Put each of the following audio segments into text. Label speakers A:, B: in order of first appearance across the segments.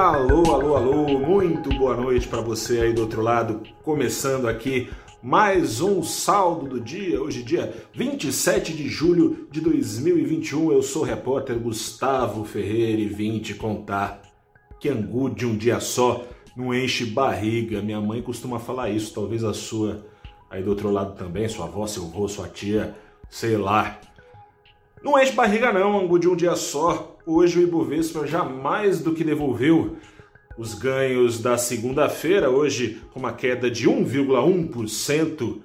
A: Alô, alô, alô, muito boa noite para você aí do outro lado, começando aqui mais um saldo do dia, hoje dia 27 de julho de 2021. Eu sou o repórter Gustavo Ferreira e vim te contar que angu de um dia só não enche barriga. Minha mãe costuma falar isso, talvez a sua aí do outro lado também, sua avó, seu avô, sua tia, sei lá. Não enche barriga não, angu de um dia só. Hoje o Ibovespa já mais do que devolveu os ganhos da segunda-feira, hoje com uma queda de 1,1%.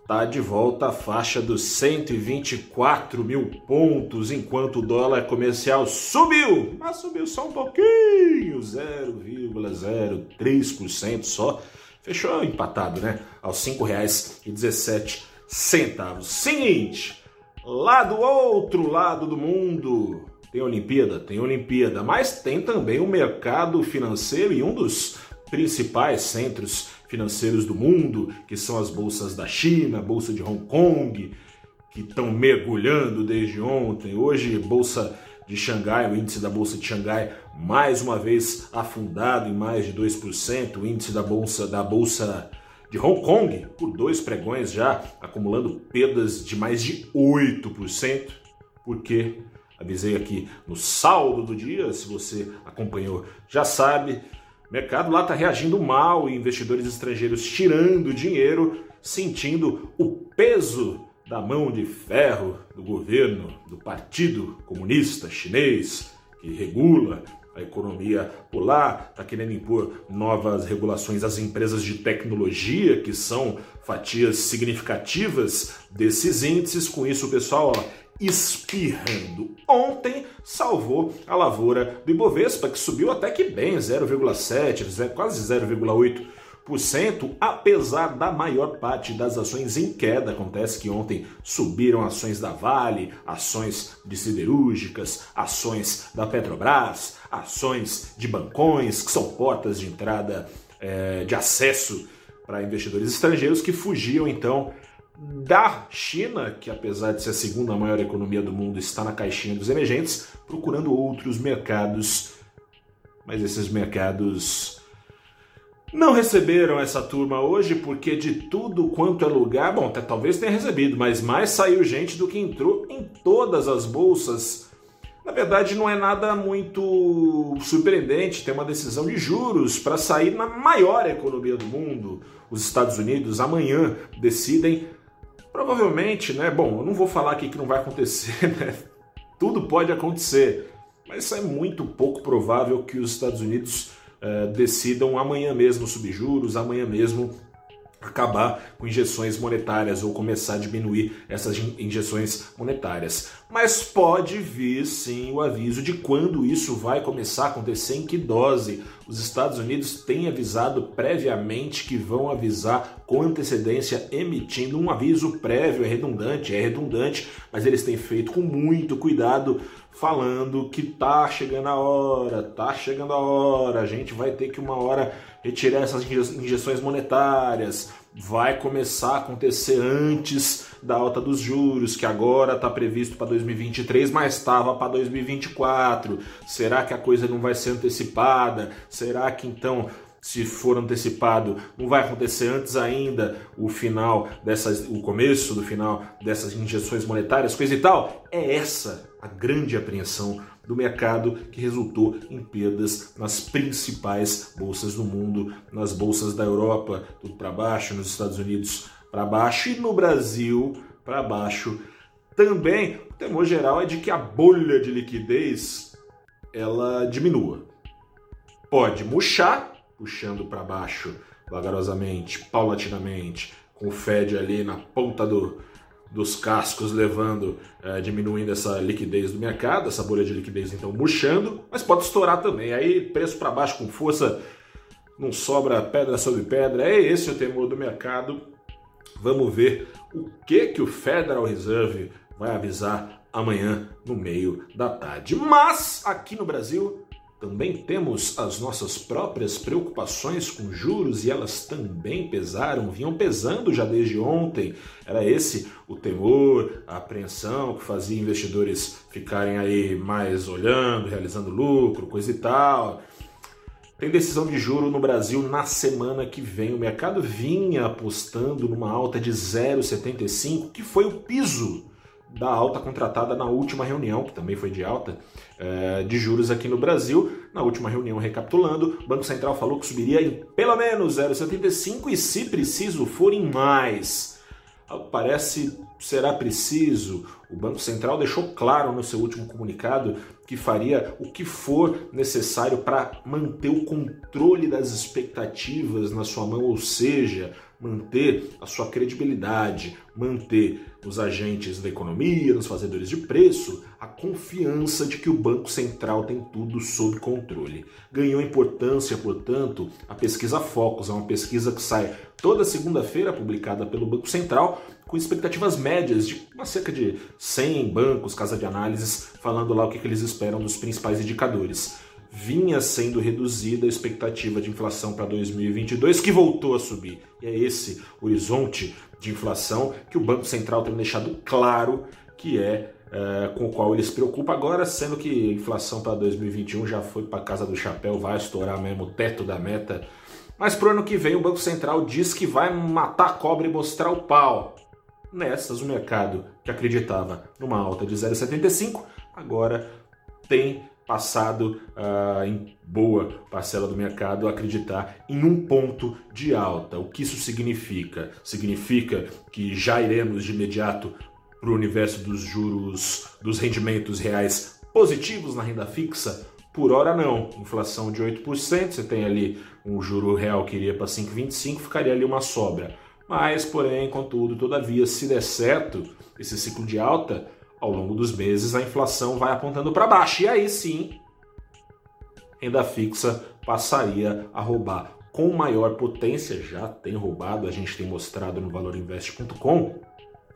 A: Está de volta à faixa dos 124 mil pontos, enquanto o dólar comercial subiu, mas subiu só um pouquinho, 0,03% só. Fechou empatado, né? Aos R$ 5,17. Seguinte, Lá do outro lado do mundo, tem Olimpíada? Tem Olimpíada, mas tem também o mercado financeiro e um dos principais centros financeiros do mundo, que são as bolsas da China, a bolsa de Hong Kong, que estão mergulhando desde ontem. Hoje, bolsa de Xangai, o índice da bolsa de Xangai, mais uma vez afundado em mais de 2%, o índice da bolsa da bolsa de Hong Kong por dois pregões já, acumulando perdas de mais de 8%, porque avisei aqui no saldo do dia, se você acompanhou, já sabe, o mercado lá está reagindo mal e investidores estrangeiros tirando dinheiro, sentindo o peso da mão de ferro do governo, do Partido Comunista Chinês, que regula a economia lá, está querendo impor novas regulações às empresas de tecnologia, que são fatias significativas desses índices. Com isso, o pessoal ó, espirrando. Ontem salvou a lavoura do Ibovespa, que subiu até que bem, 0,7, quase 0,8% apesar da maior parte das ações em queda. Acontece que ontem subiram ações da Vale, ações de siderúrgicas, ações da Petrobras, ações de bancões, que são portas de entrada é, de acesso para investidores estrangeiros que fugiam então da China, que apesar de ser a segunda maior economia do mundo, está na caixinha dos emergentes, procurando outros mercados. Mas esses mercados não receberam essa turma hoje porque de tudo quanto é lugar, bom, até talvez tenha recebido, mas mais saiu gente do que entrou em todas as bolsas. Na verdade, não é nada muito surpreendente ter uma decisão de juros para sair na maior economia do mundo. Os Estados Unidos amanhã decidem, provavelmente, né? Bom, eu não vou falar aqui que não vai acontecer, né? Tudo pode acontecer, mas é muito pouco provável que os Estados Unidos eh, decidam amanhã mesmo subir juros, amanhã mesmo acabar com injeções monetárias ou começar a diminuir essas injeções monetárias. Mas pode vir sim o aviso de quando isso vai começar a acontecer, em que dose. Os Estados Unidos têm avisado previamente que vão avisar com antecedência, emitindo um aviso prévio, é redundante, é redundante, mas eles têm feito com muito cuidado, falando que tá chegando a hora, tá chegando a hora, a gente vai ter que uma hora retirar essas injeções monetárias, vai começar a acontecer antes da alta dos juros, que agora está previsto para 2023, mas estava para 2024. Será que a coisa não vai ser antecipada? Será que então se for antecipado, não vai acontecer antes ainda o final dessas, o começo do final dessas injeções monetárias, coisa e tal. É essa a grande apreensão do mercado que resultou em perdas nas principais bolsas do mundo, nas bolsas da Europa, tudo para baixo, nos Estados Unidos para baixo e no Brasil para baixo também. O temor geral é de que a bolha de liquidez ela diminua. Pode murchar, puxando para baixo vagarosamente, paulatinamente, com o Fed ali na ponta do, dos cascos levando, é, diminuindo essa liquidez do mercado, essa bolha de liquidez então murchando, mas pode estourar também. Aí preço para baixo com força, não sobra pedra sobre pedra. É esse o temor do mercado. Vamos ver o que que o Federal Reserve vai avisar amanhã no meio da tarde. Mas aqui no Brasil também temos as nossas próprias preocupações com juros e elas também pesaram, vinham pesando já desde ontem. Era esse o temor, a apreensão que fazia investidores ficarem aí mais olhando, realizando lucro, coisa e tal. Tem decisão de juro no Brasil na semana que vem. O mercado vinha apostando numa alta de 0,75, que foi o piso da alta contratada na última reunião, que também foi de alta, é, de juros aqui no Brasil. Na última reunião, recapitulando, o Banco Central falou que subiria em pelo menos 0,75 e, se preciso for, em mais. Parece será preciso. O Banco Central deixou claro no seu último comunicado que faria o que for necessário para manter o controle das expectativas na sua mão, ou seja, manter a sua credibilidade, manter nos agentes da economia, nos fazedores de preço, a confiança de que o Banco Central tem tudo sob controle. Ganhou importância, portanto, a pesquisa Focus, é uma pesquisa que sai toda segunda-feira, publicada pelo Banco Central, com expectativas médias de cerca de 100 bancos, casa de análises, falando lá o que eles esperam dos principais indicadores vinha sendo reduzida a expectativa de inflação para 2022, que voltou a subir. E é esse horizonte de inflação que o Banco Central tem deixado claro que é, é com o qual ele se preocupa agora, sendo que a inflação para 2021 já foi para casa do chapéu, vai estourar mesmo o teto da meta. Mas para o ano que vem o Banco Central diz que vai matar a cobra e mostrar o pau. Nessas, o mercado que acreditava numa alta de 0,75 agora tem passado uh, em boa parcela do mercado acreditar em um ponto de alta. O que isso significa? Significa que já iremos de imediato para o universo dos juros, dos rendimentos reais positivos na renda fixa? Por hora não. Inflação de 8%, você tem ali um juro real que iria para 5,25, ficaria ali uma sobra. Mas, porém, contudo, todavia, se der certo esse ciclo de alta, ao longo dos meses a inflação vai apontando para baixo. E aí sim, renda fixa passaria a roubar com maior potência, já tem roubado, a gente tem mostrado no valorinvest.com,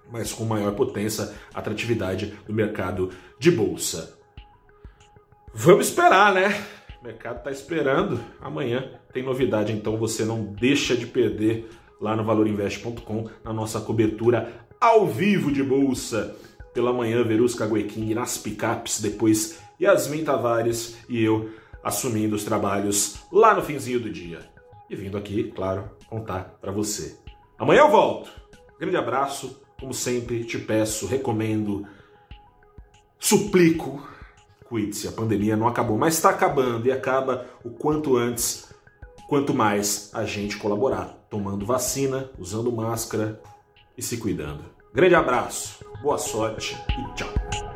A: mas com maior potência, atratividade do mercado de bolsa. Vamos esperar, né? O mercado está esperando. Amanhã tem novidade, então você não deixa de perder lá no valorinvest.com na nossa cobertura ao vivo de bolsa pela manhã, Verusca Guequim nas picapes, depois Yasmin Tavares e eu assumindo os trabalhos lá no finzinho do dia. E vindo aqui, claro, contar para você. Amanhã eu volto. Grande abraço, como sempre, te peço, recomendo, suplico, cuide-se, a pandemia não acabou, mas está acabando e acaba o quanto antes, quanto mais a gente colaborar, tomando vacina, usando máscara e se cuidando. Grande abraço, boa sorte e tchau.